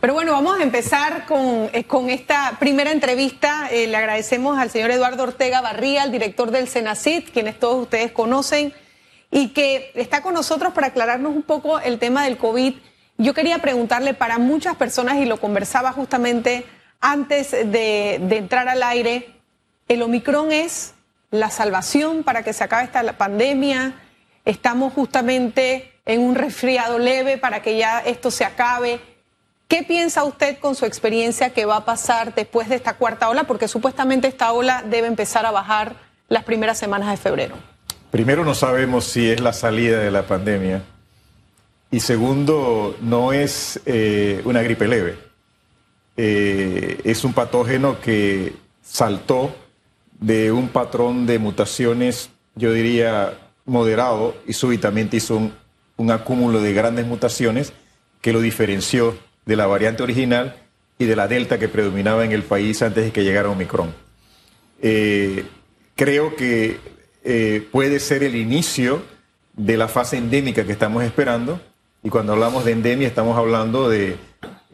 Pero bueno, vamos a empezar con, eh, con esta primera entrevista. Eh, le agradecemos al señor Eduardo Ortega Barría, el director del Senacit, quienes todos ustedes conocen, y que está con nosotros para aclararnos un poco el tema del COVID. Yo quería preguntarle para muchas personas, y lo conversaba justamente antes de entrar al aire, ¿el Omicron es la salvación para que se acabe esta pandemia? Estamos justamente en un resfriado leve para que ya esto se acabe. ¿Qué piensa usted con su experiencia que va a pasar después de esta cuarta ola? Porque supuestamente esta ola debe empezar a bajar las primeras semanas de febrero. Primero, no sabemos si es la salida de la pandemia. Y segundo, no es eh, una gripe leve. Eh, es un patógeno que saltó de un patrón de mutaciones, yo diría, moderado y súbitamente hizo un, un acúmulo de grandes mutaciones que lo diferenció de la variante original y de la delta que predominaba en el país antes de que llegara Omicron. Eh, creo que eh, puede ser el inicio de la fase endémica que estamos esperando. Y cuando hablamos de endemia estamos hablando de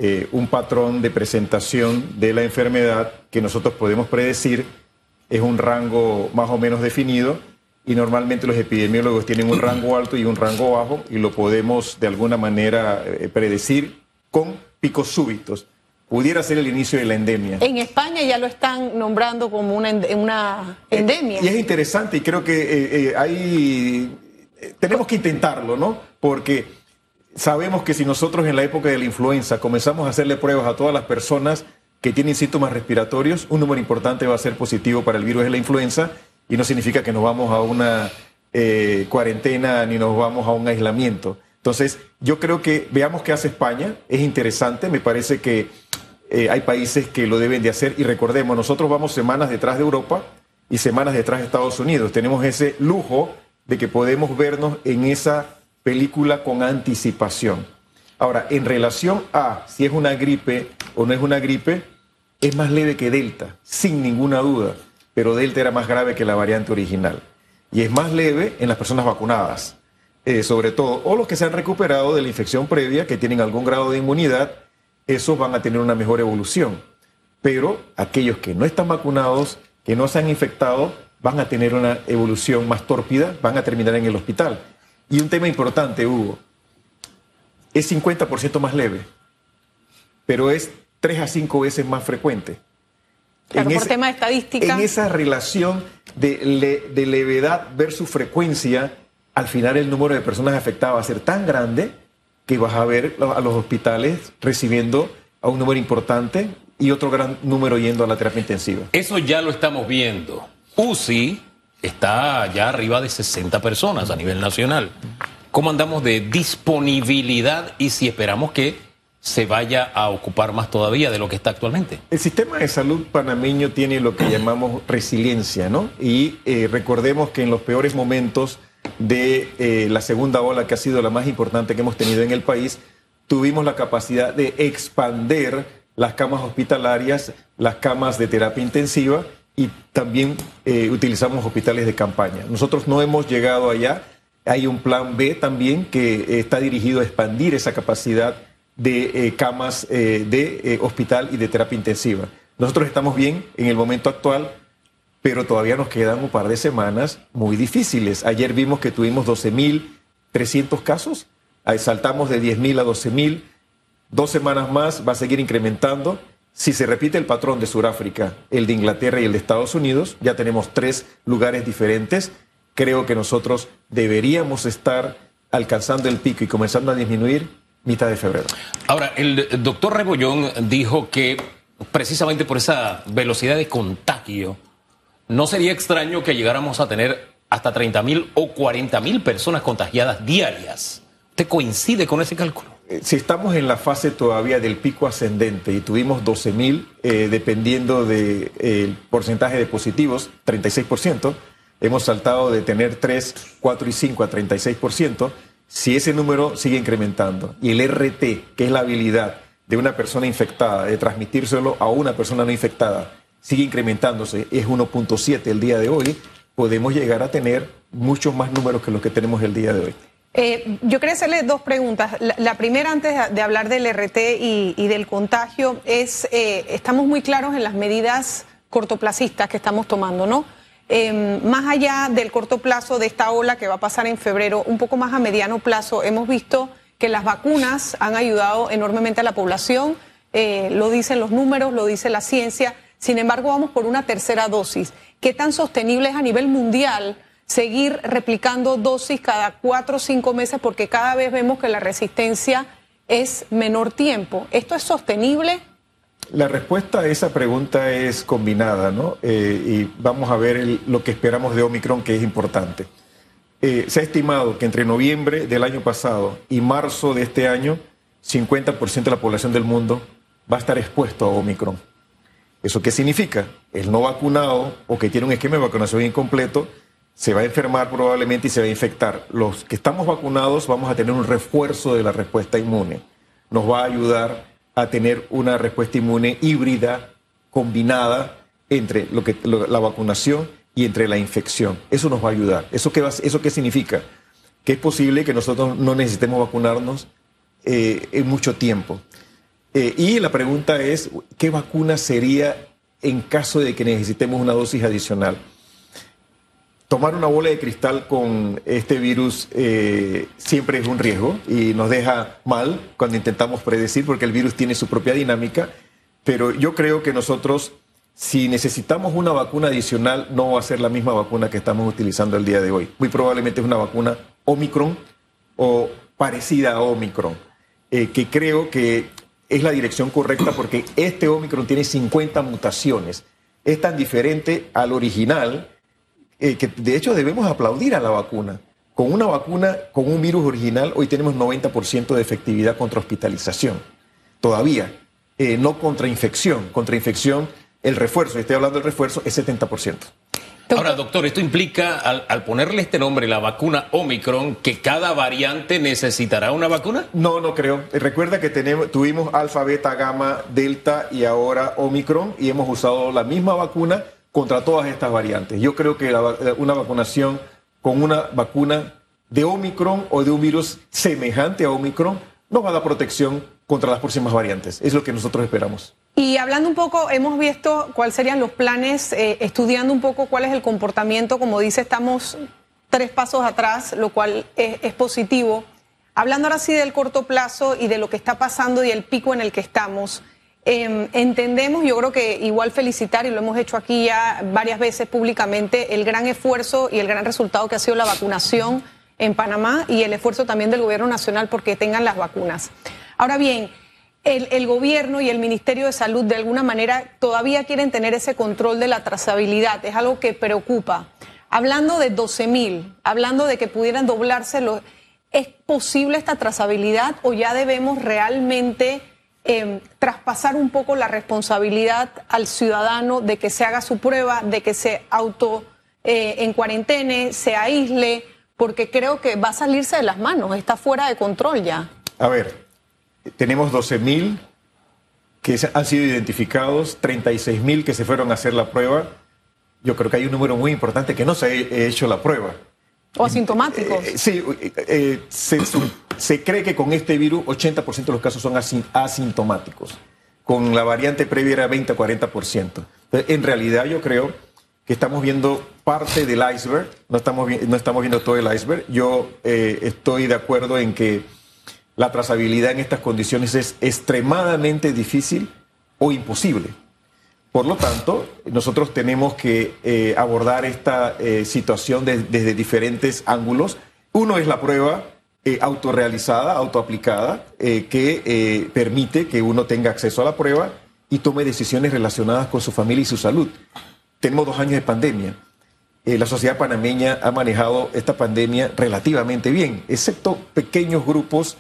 eh, un patrón de presentación de la enfermedad que nosotros podemos predecir, es un rango más o menos definido. Y normalmente los epidemiólogos tienen un rango alto y un rango bajo y lo podemos de alguna manera eh, predecir con picos súbitos. Pudiera ser el inicio de la endemia. En España ya lo están nombrando como una, una Eh, endemia. y es interesante y creo que eh, eh, hay, eh, tenemos que intentarlo, ¿no? Porque sabemos que si nosotros en la época de la influenza comenzamos a hacerle pruebas a todas las personas que tienen síntomas respiratorios, un número importante va a ser positivo para el virus de la influenza y no significa que nos vamos a una eh, cuarentena ni nos vamos a un aislamiento. Entonces, yo creo que veamos qué hace España, es interesante, me parece que eh, hay países que lo deben de hacer. Y recordemos, nosotros vamos semanas detrás de Europa y semanas detrás de Estados Unidos, tenemos ese lujo de que podemos vernos en esa película con anticipación. Ahora, en relación a si es una gripe o no es una gripe, es más leve que Delta, sin ninguna duda, pero Delta era más grave que la variante original. Y es más leve en las personas vacunadas, eh, sobre todo, o los que se han recuperado de la infección previa, que tienen algún grado de inmunidad, esos van a tener una mejor evolución. Pero aquellos que no están vacunados, que no se han infectado, van a tener una evolución más tórpida, van a terminar en el hospital. Y un tema importante, Hugo, es 50% más leve, pero es 3 a 5 veces más frecuente. Claro, En por ese- tema de estadística. En esa relación de, le- de levedad versus frecuencia, al final el número de personas afectadas va a ser tan grande que vas a ver a los hospitales recibiendo a un número importante y otro gran número yendo a la terapia intensiva. Eso ya lo estamos viendo. UCI está ya arriba de 60 personas a nivel nacional. ¿Cómo andamos de disponibilidad y si esperamos que se vaya a ocupar más todavía de lo que está actualmente? El sistema de salud panameño tiene lo que llamamos resiliencia, ¿no? Y eh, recordemos que en los peores momentos de eh, la segunda ola, que ha sido la más importante que hemos tenido en el país, tuvimos la capacidad de expander las camas hospitalarias, las camas de terapia intensiva y también eh, utilizamos hospitales de campaña. Nosotros no hemos llegado allá. Hay un plan B también que eh, está dirigido a expandir esa capacidad de camas de hospital y de terapia intensiva. Nosotros estamos bien en el momento actual, pero todavía nos quedan un par de semanas muy difíciles. Ayer vimos que tuvimos 12.300 casos, saltamos de 10.000 a 12.000, dos semanas más va a seguir incrementando. Si se repite el patrón de Sudáfrica, el de Inglaterra y el de Estados Unidos, ya tenemos tres lugares diferentes. Creo que nosotros deberíamos estar alcanzando el pico y comenzando a disminuir mitad de febrero. Ahora, el doctor Rebollón dijo que precisamente por esa velocidad de contagio, no sería extraño que llegáramos a tener hasta 30 mil o 40 mil personas contagiadas diarias. ¿Usted coincide con ese cálculo? Eh, Si estamos en la fase todavía del pico ascendente y tuvimos 12 mil, eh, dependiendo del porcentaje de positivos, 36%, hemos saltado de tener 3, 4 y 5 a 36%, si ese número sigue incrementando y el RT, que es la habilidad de una persona infectada de transmitírselo a una persona no infectada, sigue incrementándose, es 1.7 el día de hoy, podemos llegar a tener muchos más números que los que tenemos el día de hoy. Eh, yo quería hacerle dos preguntas. La, primera, antes de hablar del RT y, del contagio, es, eh, estamos muy claros en las medidas cortoplacistas que estamos tomando, ¿no? Em, más allá del corto plazo de esta ola que va a pasar en febrero, un poco más a mediano plazo, hemos visto que las vacunas han ayudado enormemente a la población, eh, lo dicen los números, lo dice la ciencia, sin embargo vamos por una tercera dosis. ¿Qué tan sostenible es a nivel mundial? seguir replicando dosis cada cuatro o cinco meses porque cada vez vemos que la resistencia es menor tiempo. ¿Esto es sostenible? La respuesta a esa pregunta es combinada, ¿no? Eh, y vamos a ver lo que esperamos de Omicron, que es importante. Eh, se ha estimado que entre noviembre del año pasado y marzo de este año, 50% de la población del mundo va a estar expuesto a Omicron. ¿Eso qué significa? El no vacunado o que tiene un esquema de vacunación incompleto se va a enfermar probablemente y se va a infectar. Los que estamos vacunados vamos a tener un refuerzo de la respuesta inmune. Nos va a ayudar a tener una respuesta inmune híbrida, combinada entre lo que, la vacunación y entre la infección. Eso nos va a ayudar. ¿Eso qué, eso qué significa? Que es posible que nosotros no necesitemos vacunarnos eh, en mucho tiempo. Eh, y la pregunta es, ¿qué vacuna sería en caso de que necesitemos una dosis adicional? tomar una bola de cristal con este virus eh, siempre es un riesgo y nos deja mal cuando intentamos predecir porque el virus tiene su propia dinámica, pero yo creo que nosotros, si necesitamos una vacuna adicional, no va a ser la misma vacuna que estamos utilizando el día de hoy. Muy probablemente es una vacuna Omicron o parecida a Omicron, eh, que creo que es la dirección correcta porque este Omicron tiene 50 mutaciones. Es tan diferente al original eh, que de hecho debemos aplaudir a la vacuna. Con una vacuna, con un virus original, hoy tenemos 90% de efectividad contra hospitalización. Todavía, eh, no contra infección. Contra infección, el refuerzo, estoy hablando del refuerzo, es 70%. Ahora, doctor, esto implica, al, ponerle este nombre, la vacuna Omicron, que cada variante necesitará una vacuna? No, no creo. Recuerda que tenemos, tuvimos alfa, beta, gamma, delta y ahora Omicron y hemos usado la misma vacuna contra todas estas variantes. Yo creo que eh, una vacunación con una vacuna de Omicron o de un virus semejante a Omicron nos va a dar protección contra las próximas variantes. Es lo que nosotros esperamos. Y hablando un poco, hemos visto cuáles serían los planes, eh, estudiando un poco cuál es el comportamiento, como dice, estamos tres pasos atrás, lo cual es positivo. Hablando ahora sí del corto plazo y de lo que está pasando y el pico en el que estamos. Em, entendemos, yo creo que igual felicitar, y lo hemos hecho aquí ya varias veces públicamente, el gran esfuerzo y el gran resultado que ha sido la vacunación en Panamá y el esfuerzo también del gobierno nacional porque tengan las vacunas. Ahora bien, el, gobierno y el Ministerio de Salud de alguna manera todavía quieren tener ese control de la trazabilidad, es algo que preocupa. Hablando de 12 mil, hablando de que pudieran doblarse los... ¿Es posible esta trazabilidad o ya debemos realmente Em, traspasar un poco la responsabilidad al ciudadano de que se haga su prueba, de que se auto eh, en cuarentena, se aísle, porque creo que va a salirse de las manos, está fuera de control ya. A ver, tenemos 12 mil que han sido identificados, 36 mil que se fueron a hacer la prueba. Yo creo que hay un número muy importante que no se ha hecho la prueba. O asintomáticos. Eh, sí, eh, se, cree que con este virus 80% de los casos son asintomáticos. Con la variante previa era 20 40%. En realidad yo creo que estamos viendo parte del iceberg, no estamos, no estamos viendo todo el iceberg. Yo eh, estoy de acuerdo en que la trazabilidad en estas condiciones es extremadamente difícil o imposible. Por lo tanto, nosotros tenemos que eh, abordar esta eh, situación desde diferentes ángulos. Uno es la prueba eh, autorrealizada, autoaplicada, que permite que uno tenga acceso a la prueba y tome decisiones relacionadas con su familia y su salud. Tenemos dos años de pandemia. la sociedad panameña ha manejado esta pandemia relativamente bien, excepto pequeños grupos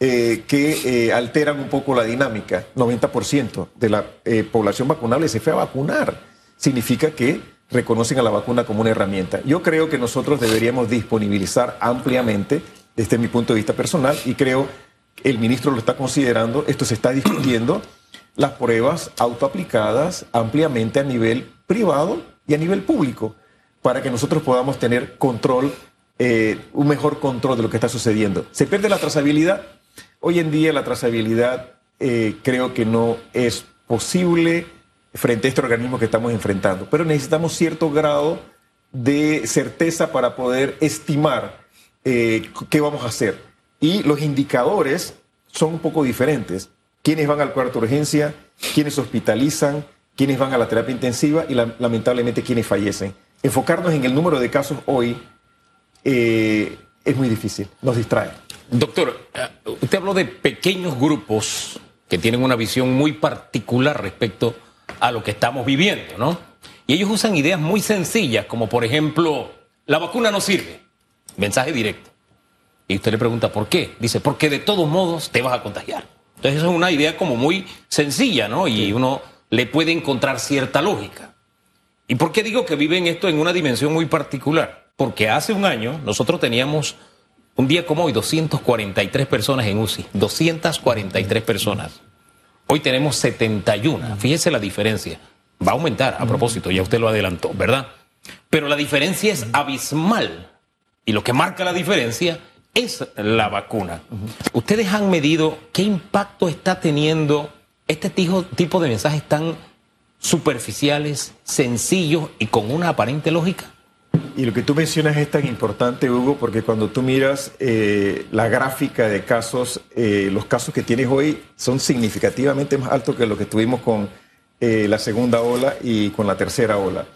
eh, que eh, alteran un poco la dinámica. 90% de la eh, población vacunable se fue a vacunar. Significa que reconocen a la vacuna como una herramienta. Yo creo que nosotros deberíamos disponibilizar ampliamente, desde mi punto de vista personal, y creo que el ministro lo está considerando, esto se está discutiendo, las pruebas autoaplicadas ampliamente a nivel privado y a nivel público, para que nosotros podamos tener control eh, un mejor control de lo que está sucediendo. Se pierde la trazabilidad. Hoy en día la trazabilidad eh, creo que no es posible frente a este organismo que estamos enfrentando, pero necesitamos cierto grado de certeza para poder estimar eh, qué vamos a hacer. Y los indicadores son un poco diferentes. ¿Quiénes van al cuarto de urgencia? ¿Quiénes hospitalizan? ¿Quiénes van a la terapia intensiva? Y lamentablemente quiénes fallecen. Enfocarnos en el número de casos hoy eh, es muy difícil, nos distrae. Doctor, eh, usted habló de pequeños grupos que tienen una visión muy particular respecto a lo que estamos viviendo, ¿no? Y ellos usan ideas muy sencillas, como por ejemplo, la vacuna no sirve. Mensaje directo. Y usted le pregunta, ¿por qué? Dice, porque de todos modos te vas a contagiar. Entonces, eso es una idea como muy sencilla, ¿no? Y uno le puede encontrar cierta lógica. ¿Y por qué digo que viven esto en una dimensión muy particular? Porque hace un año nosotros teníamos un día como hoy 243 personas en UCI, 243 personas. Hoy tenemos 71. Fíjese la diferencia. Va a aumentar, a propósito, ya usted lo adelantó, ¿verdad? Pero la diferencia es abismal. Y lo que marca la diferencia es la vacuna. ¿Ustedes han medido qué impacto está teniendo este tipo de mensajes tan superficiales, sencillos y con una aparente lógica? Y lo que tú mencionas es tan importante, Hugo, porque cuando tú miras eh, la gráfica de casos, eh, los casos que tienes hoy son significativamente más altos que lo que tuvimos con eh, la segunda ola y con la tercera ola.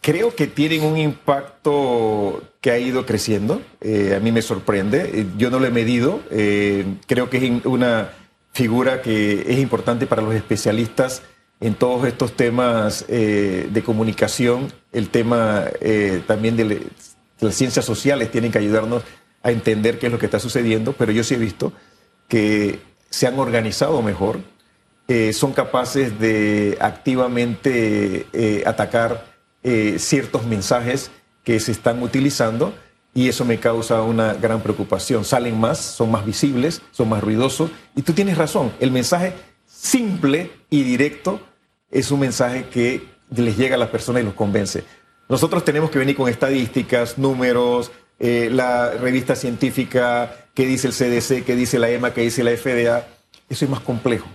Creo que tienen un impacto que ha ido creciendo. a mí me sorprende. Yo no lo he medido. creo que es una figura que es importante para los especialistas en todos estos temas de comunicación, el tema eh, también de, las ciencias sociales tienen que ayudarnos a entender qué es lo que está sucediendo, pero yo sí he visto que se han organizado mejor, eh, son capaces de activamente atacar ciertos mensajes que se están utilizando y eso me causa una gran preocupación. Salen más, son más visibles, son más ruidosos y tú tienes razón, el mensaje simple y directo es un mensaje que les llega a las personas y los convence. Nosotros tenemos que venir con estadísticas, números, eh, la revista científica, qué dice el CDC, qué dice la EMA, qué dice la FDA. Eso es más complejo.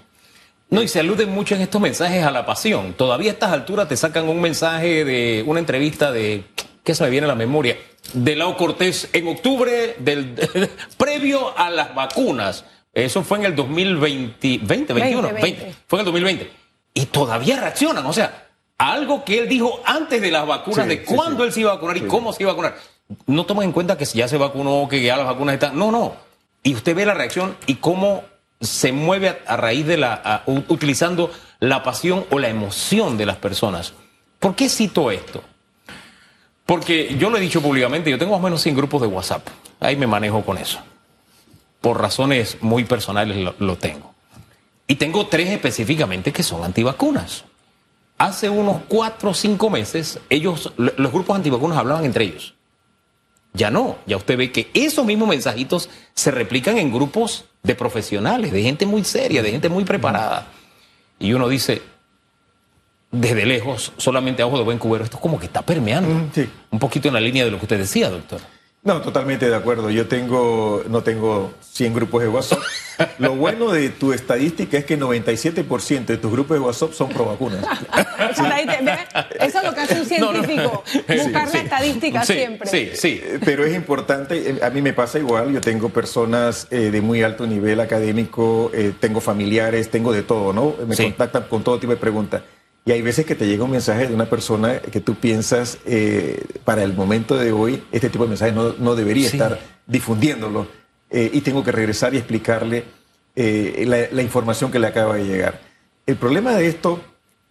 No, y se aluden mucho en estos mensajes a la pasión. Todavía a estas alturas te sacan un mensaje de una entrevista de, ¿qué se me viene a la memoria? De Lao Cortés en octubre, del, previo a las vacunas. Eso fue en el 2020, 20, 21, 20, fue en el 2020 y todavía reaccionan. O sea, algo que él dijo antes de las vacunas, de cuándo él se iba a vacunar y cómo se iba a vacunar. No toman en cuenta que si ya se vacunó, que ya las vacunas están. No, no. Y usted ve la reacción y cómo se mueve a, raíz de la. utilizando la pasión o la emoción de las personas. ¿Por qué cito esto? Porque yo lo he dicho públicamente, yo tengo más o menos 100 grupos de WhatsApp. Ahí me manejo con eso. Por razones muy personales lo tengo. Y tengo tres específicamente que son antivacunas. Hace unos cuatro o cinco meses, ellos, los grupos antivacunas hablaban entre ellos. Ya no, ya usted ve que esos mismos mensajitos se replican en grupos de profesionales, de gente muy seria, de gente muy preparada. Y uno dice, desde lejos, solamente a ojo de buen cubero, esto como que está permeando. Un poquito en la línea de lo que usted decía, doctor. No, totalmente de acuerdo. Yo tengo, no tengo 100 grupos de WhatsApp. Lo bueno de tu estadística es que 97% de tus grupos de WhatsApp son pro vacunas. Eso es lo que hace un científico, buscar la estadística siempre. Sí, sí. Eh, pero es importante, eh, a mí me pasa igual, yo tengo personas eh, de muy alto nivel académico, tengo familiares, tengo de todo, ¿no? Me contactan con todo tipo de preguntas. Y hay veces que te llega un mensaje de una persona que tú piensas, eh, para el momento de hoy, este tipo de mensaje no, debería estar difundiéndolo. Eh, y tengo que regresar y explicarle eh, la, información que le acaba de llegar. El problema de esto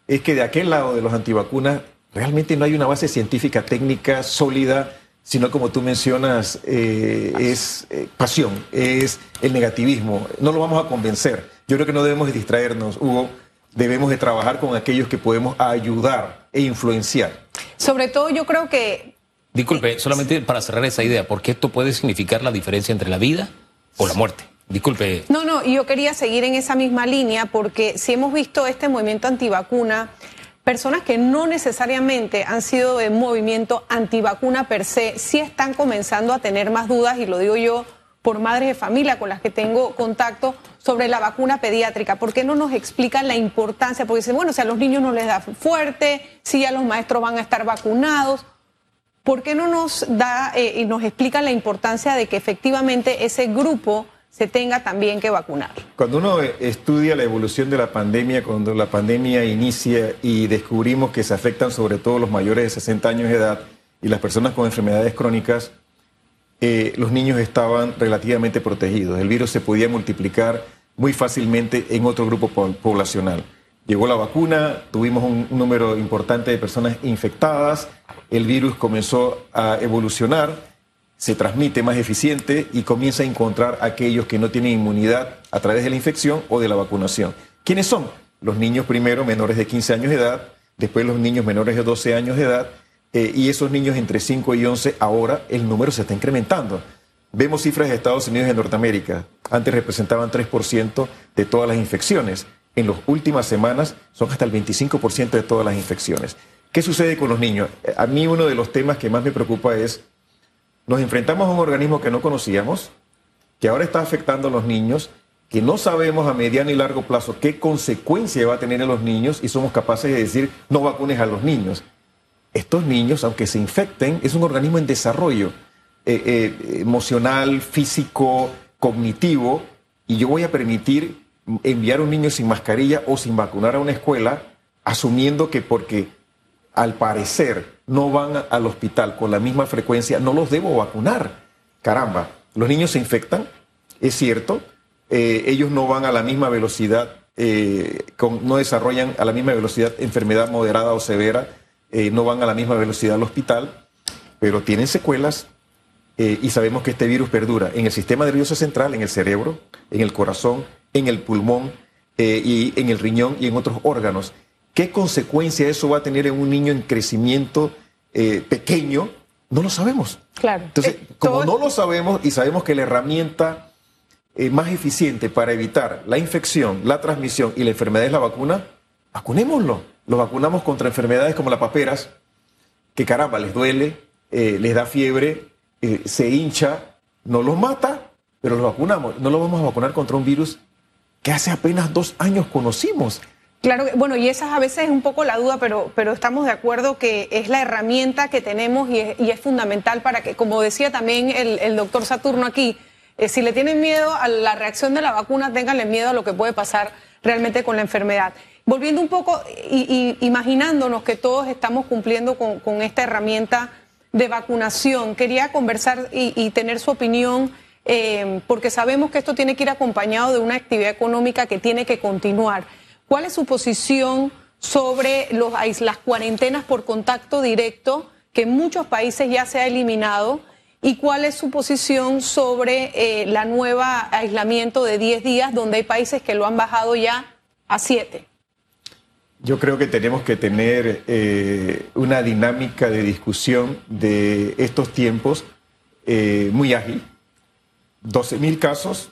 es que de aquel lado de los antivacunas realmente no hay una base científica técnica sólida, sino como tú mencionas, es pasión, es el negativismo. No lo vamos a convencer. Yo creo que no debemos distraernos, Hugo debemos de trabajar con aquellos que podemos ayudar e influenciar. Sobre todo yo creo que... Disculpe, solamente para cerrar esa idea, porque esto puede significar la diferencia entre la vida o la muerte. Disculpe. No, no, yo quería seguir en esa misma línea porque si hemos visto este movimiento antivacuna, personas que no necesariamente han sido de movimiento antivacuna per se, sí están comenzando a tener más dudas, y lo digo yo por madres de familia con las que tengo contacto, sobre la vacuna pediátrica. ¿Por qué no nos explican la importancia? Porque dicen, bueno, si a los niños no les da fuerte, si ya los maestros van a estar vacunados. ¿Por qué no nos da eh, y nos explican la importancia de que efectivamente ese grupo se tenga también que vacunar. Cuando uno estudia la evolución de la pandemia, cuando la pandemia inicia y descubrimos que se afectan sobre todo los mayores de 60 años de edad y las personas con enfermedades crónicas, eh, los niños estaban relativamente protegidos. El virus se podía multiplicar muy fácilmente en otro grupo poblacional. Llegó la vacuna, tuvimos un número importante de personas infectadas, el virus comenzó a evolucionar se transmite más eficiente y comienza a encontrar aquellos que no tienen inmunidad a través de la infección o de la vacunación. ¿Quiénes son? Los niños primero menores de 15 años de edad, después los niños menores de 12 años de edad eh, y esos niños entre 5 y 11 ahora el número se está incrementando. Vemos cifras de Estados Unidos y de Norteamérica. Antes representaban 3% de todas las infecciones. En las últimas semanas son hasta el 25% de todas las infecciones. ¿Qué sucede con los niños? A mí uno de los temas que más me preocupa es nos enfrentamos a un organismo que no conocíamos, que ahora está afectando a los niños, que no sabemos a mediano y largo plazo qué consecuencia va a tener en los niños y somos capaces de decir no vacunes a los niños. Estos niños, aunque se infecten, es un organismo en desarrollo eh, eh, emocional, físico, cognitivo, y yo voy a permitir enviar a un niño sin mascarilla o sin vacunar a una escuela, asumiendo que porque al parecer no van al hospital con la misma frecuencia, no los debo vacunar. Caramba, los niños se infectan, es cierto, eh, ellos no van a la misma velocidad, no desarrollan a la misma velocidad enfermedad moderada o severa, eh, no van a la misma velocidad al hospital, pero tienen secuelas y sabemos que este virus perdura en el sistema nervioso central, en el cerebro, en el corazón, en el pulmón y en el riñón y en otros órganos. ¿Qué consecuencia eso va a tener en un niño en crecimiento eh, pequeño? No lo sabemos. Claro. Entonces, eh, como no lo sabemos y sabemos que la herramienta eh, más eficiente para evitar la infección, la transmisión y la enfermedad es la vacuna, vacunémoslo. Lo vacunamos contra enfermedades como las paperas, que caramba, les duele, les da fiebre, se hincha, no los mata, pero los vacunamos. No lo vamos a vacunar contra un virus que hace apenas dos años conocimos. Claro, bueno, y esa a veces es un poco la duda, pero, pero estamos de acuerdo que es la herramienta que tenemos y es, fundamental para que, como decía también el, doctor Saturno aquí, eh, si le tienen miedo a la reacción de la vacuna, ténganle miedo a lo que puede pasar realmente con la enfermedad. Volviendo un poco y, imaginándonos que todos estamos cumpliendo con, esta herramienta de vacunación, quería conversar y, tener su opinión. Eh, porque sabemos que esto tiene que ir acompañado de una actividad económica que tiene que continuar. ¿Cuál es su posición sobre las cuarentenas por contacto directo, que en muchos países ya se ha eliminado? ¿Y cuál es su posición sobre eh, la nueva aislamiento de 10 días, donde hay países que lo han bajado ya a 7? Yo creo que tenemos que tener eh, una dinámica de discusión de estos tiempos eh, muy ágil. 12 mil casos,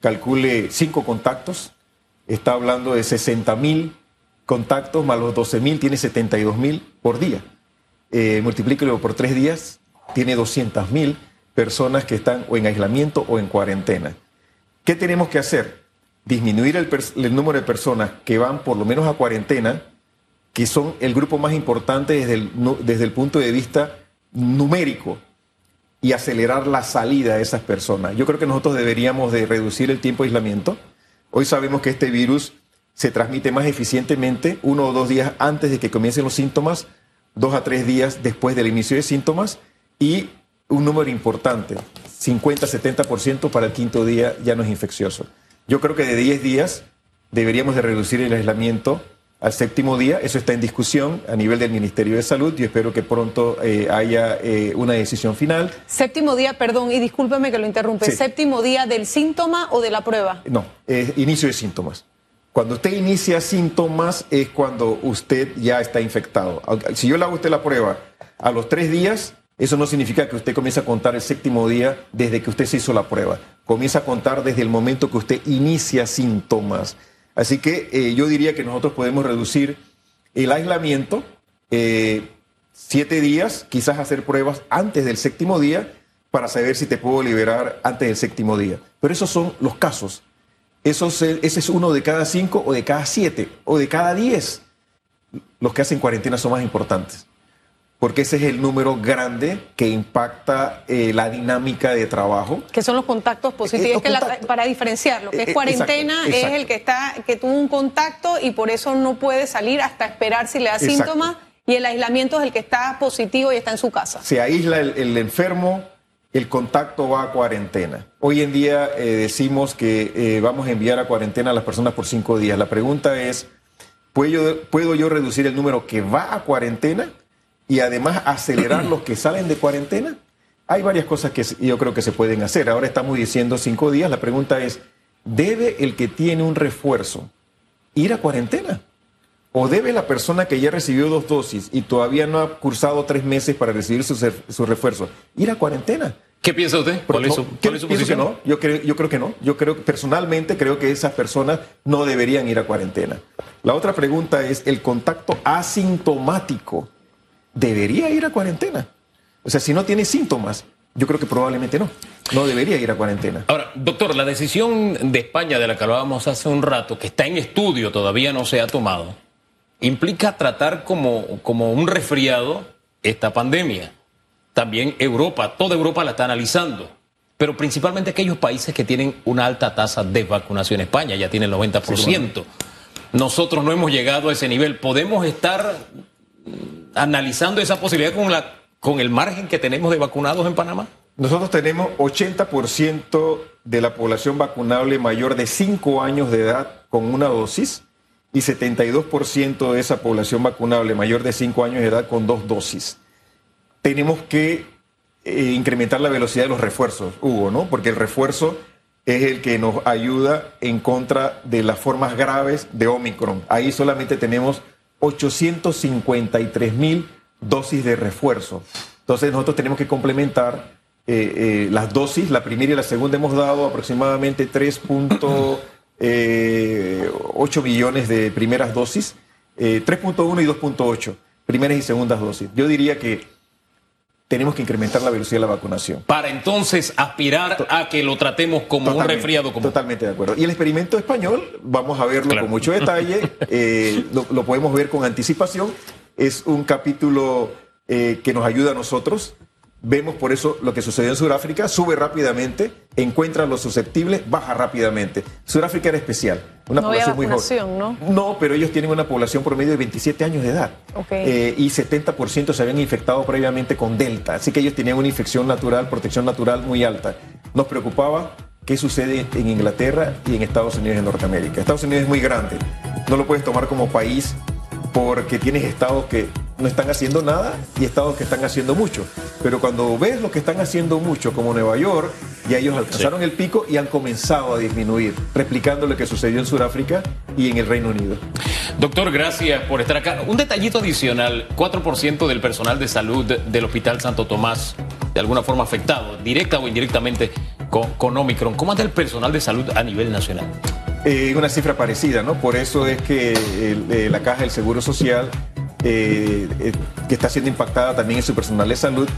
calcule 5 contactos, está hablando de 60 mil contactos más los 12 mil, tiene 72 mil por día. Eh, multiplíquelo por tres días, tiene 200 mil personas que están o en aislamiento o en cuarentena. ¿Qué tenemos que hacer? Disminuir el, número de personas que van por lo menos a cuarentena, que son el grupo más importante desde el, desde el punto de vista numérico, y acelerar la salida de esas personas. Yo creo que nosotros deberíamos de reducir el tiempo de aislamiento Hoy sabemos que este virus se transmite más eficientemente uno o dos días antes de que comiencen los síntomas, dos a tres días después del inicio de síntomas y un número importante, 50-70% para el quinto día ya no es infeccioso. Yo creo que de 10 días deberíamos de reducir el aislamiento al séptimo día. Eso está en discusión a nivel del Ministerio de Salud. y espero que pronto eh, haya eh, una decisión final. Séptimo día, perdón, y discúlpeme que lo interrumpe. ¿Séptimo día del síntoma o de la prueba? No, inicio de síntomas. Cuando usted inicia síntomas es cuando usted ya está infectado. Si yo le hago a usted la prueba a los tres días, eso no significa que usted comience a contar el séptimo día desde que usted se hizo la prueba. Comienza a contar desde el momento que usted inicia síntomas. Así que eh, yo diría que nosotros podemos reducir El aislamiento, eh, siete días, quizás hacer pruebas antes del séptimo día para saber si te puedo liberar antes del séptimo día. Pero esos son los casos. Esos, ese es uno de cada cinco o de cada siete o de cada diez. Los que hacen cuarentena son más importantes porque ese es el número grande que impacta eh, la dinámica de trabajo. Que son los contactos positivos. que para diferenciar, lo que es eh, cuarentena es el que está que tuvo un contacto y por eso no puede salir hasta esperar si le da síntomas y el aislamiento es el que está positivo y está en su casa. Se aísla el, enfermo, el contacto va a cuarentena. Hoy en día eh, decimos que vamos a enviar a cuarentena a las personas por cinco días. La pregunta es, ¿puedo, ¿puedo yo reducir el número que va a cuarentena? Y además acelerar los que salen de cuarentena? Hay varias cosas que yo creo que se pueden hacer. Ahora estamos diciendo cinco días. La pregunta es, ¿debe el que tiene un refuerzo ir a cuarentena? ¿O debe la persona que ya recibió dos dosis y todavía no ha cursado tres meses para recibir su, refuerzo ir a cuarentena? ¿Qué piensa usted? ¿Cuál es su, posición? no. Yo, creo, yo creo que no. Yo creo personalmente creo que esas personas no deberían ir a cuarentena. La otra pregunta es el contacto asintomático debería ir a cuarentena. O sea, si no tiene síntomas, yo creo que probablemente no. No debería ir a cuarentena. Ahora, doctor, la decisión de España de la que hablábamos hace un rato, que está en estudio, todavía no se ha tomado, implica tratar como, como un resfriado esta pandemia. También Europa, toda Europa la está analizando, pero principalmente aquellos países que tienen una alta tasa de vacunación. España ya tiene el 90%. Nosotros no hemos llegado a ese nivel. ¿Podemos estar analizando esa posibilidad con, la, con el margen que tenemos de vacunados en Panamá? Nosotros tenemos 80% de la población vacunable mayor de 5 años de edad con una dosis y 72% de esa población vacunable mayor de 5 años de edad con dos dosis. Tenemos que eh, incrementar la velocidad de los refuerzos, Hugo, ¿no? Porque el refuerzo es el que nos ayuda en contra de las formas graves de Omicron. Ahí solamente tenemos 853 mil dosis de refuerzo. Entonces nosotros tenemos que complementar eh, eh, las dosis. La primera y la segunda hemos dado aproximadamente 3.8 eh, millones de primeras dosis, 3.1 y 2.8, primeras y segundas dosis. Yo diría que tenemos que incrementar la velocidad de la vacunación. Para entonces aspirar a que lo tratemos como un resfriado común. Totalmente de acuerdo. Y el experimento español, vamos a verlo con mucho detalle, eh, lo, podemos ver con anticipación. Es un capítulo eh, que nos ayuda a nosotros Vemos por eso lo que sucedió en Sudáfrica, sube rápidamente, encuentra los susceptibles, baja rápidamente. Sudáfrica era especial, una población muy joven. ¿no? No, pero ellos tienen una población promedio de 27 años de edad eh, y 70% se habían infectado previamente con Delta, así que ellos tenían una infección natural, protección natural muy alta. Nos preocupaba qué sucede en Inglaterra y en Estados Unidos y en Norteamérica. Estados Unidos es muy grande, no lo puedes tomar como país porque tienes estados que no están haciendo nada y estados que están haciendo mucho. Pero cuando ves lo que están haciendo mucho, como Nueva York, ya ellos alcanzaron el pico y han comenzado a disminuir, replicando lo que sucedió en Sudáfrica y en el Reino Unido. Doctor, gracias por estar acá. Un detallito adicional, 4% del personal de salud del Hospital Santo Tomás, de alguna forma afectado, directa o indirectamente, con, con Omicron. ¿Cómo anda el personal de salud a nivel nacional? Eh, una cifra parecida, ¿no? Por eso es que eh, la Caja del Seguro Social, eh, que está siendo impactada también en su personal de salud,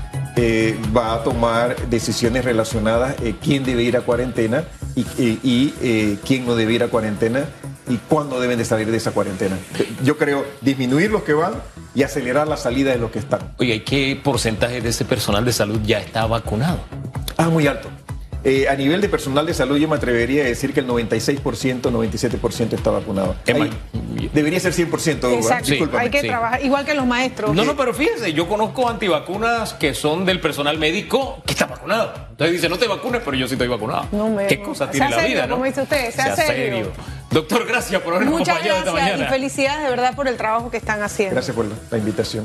va a tomar decisiones relacionadas quién debe ir a cuarentena y, y quién no debe ir a cuarentena y cuándo deben de salir de esa cuarentena. Yo creo disminuir los que van y acelerar la salida de los que están. Oye, ¿qué porcentaje de ese personal de salud ya está vacunado? Ah, muy alto. Eh, a nivel de personal de salud, yo me atrevería a decir que el 96%, 97% está vacunado. debería ser 100%. Exacto. Hay que trabajar, igual que los maestros. No, no, pero fíjese, yo conozco antivacunas que son del personal médico que está vacunado. Entonces dice, no te vacunes, pero yo sí estoy vacunado. ¿Qué cosa tiene la vida, no? Como dice usted, sea, serio. Doctor, gracias por habernos Muchas acompañado esta mañana. Y felicidades de verdad por el trabajo que están haciendo. Gracias por la invitación.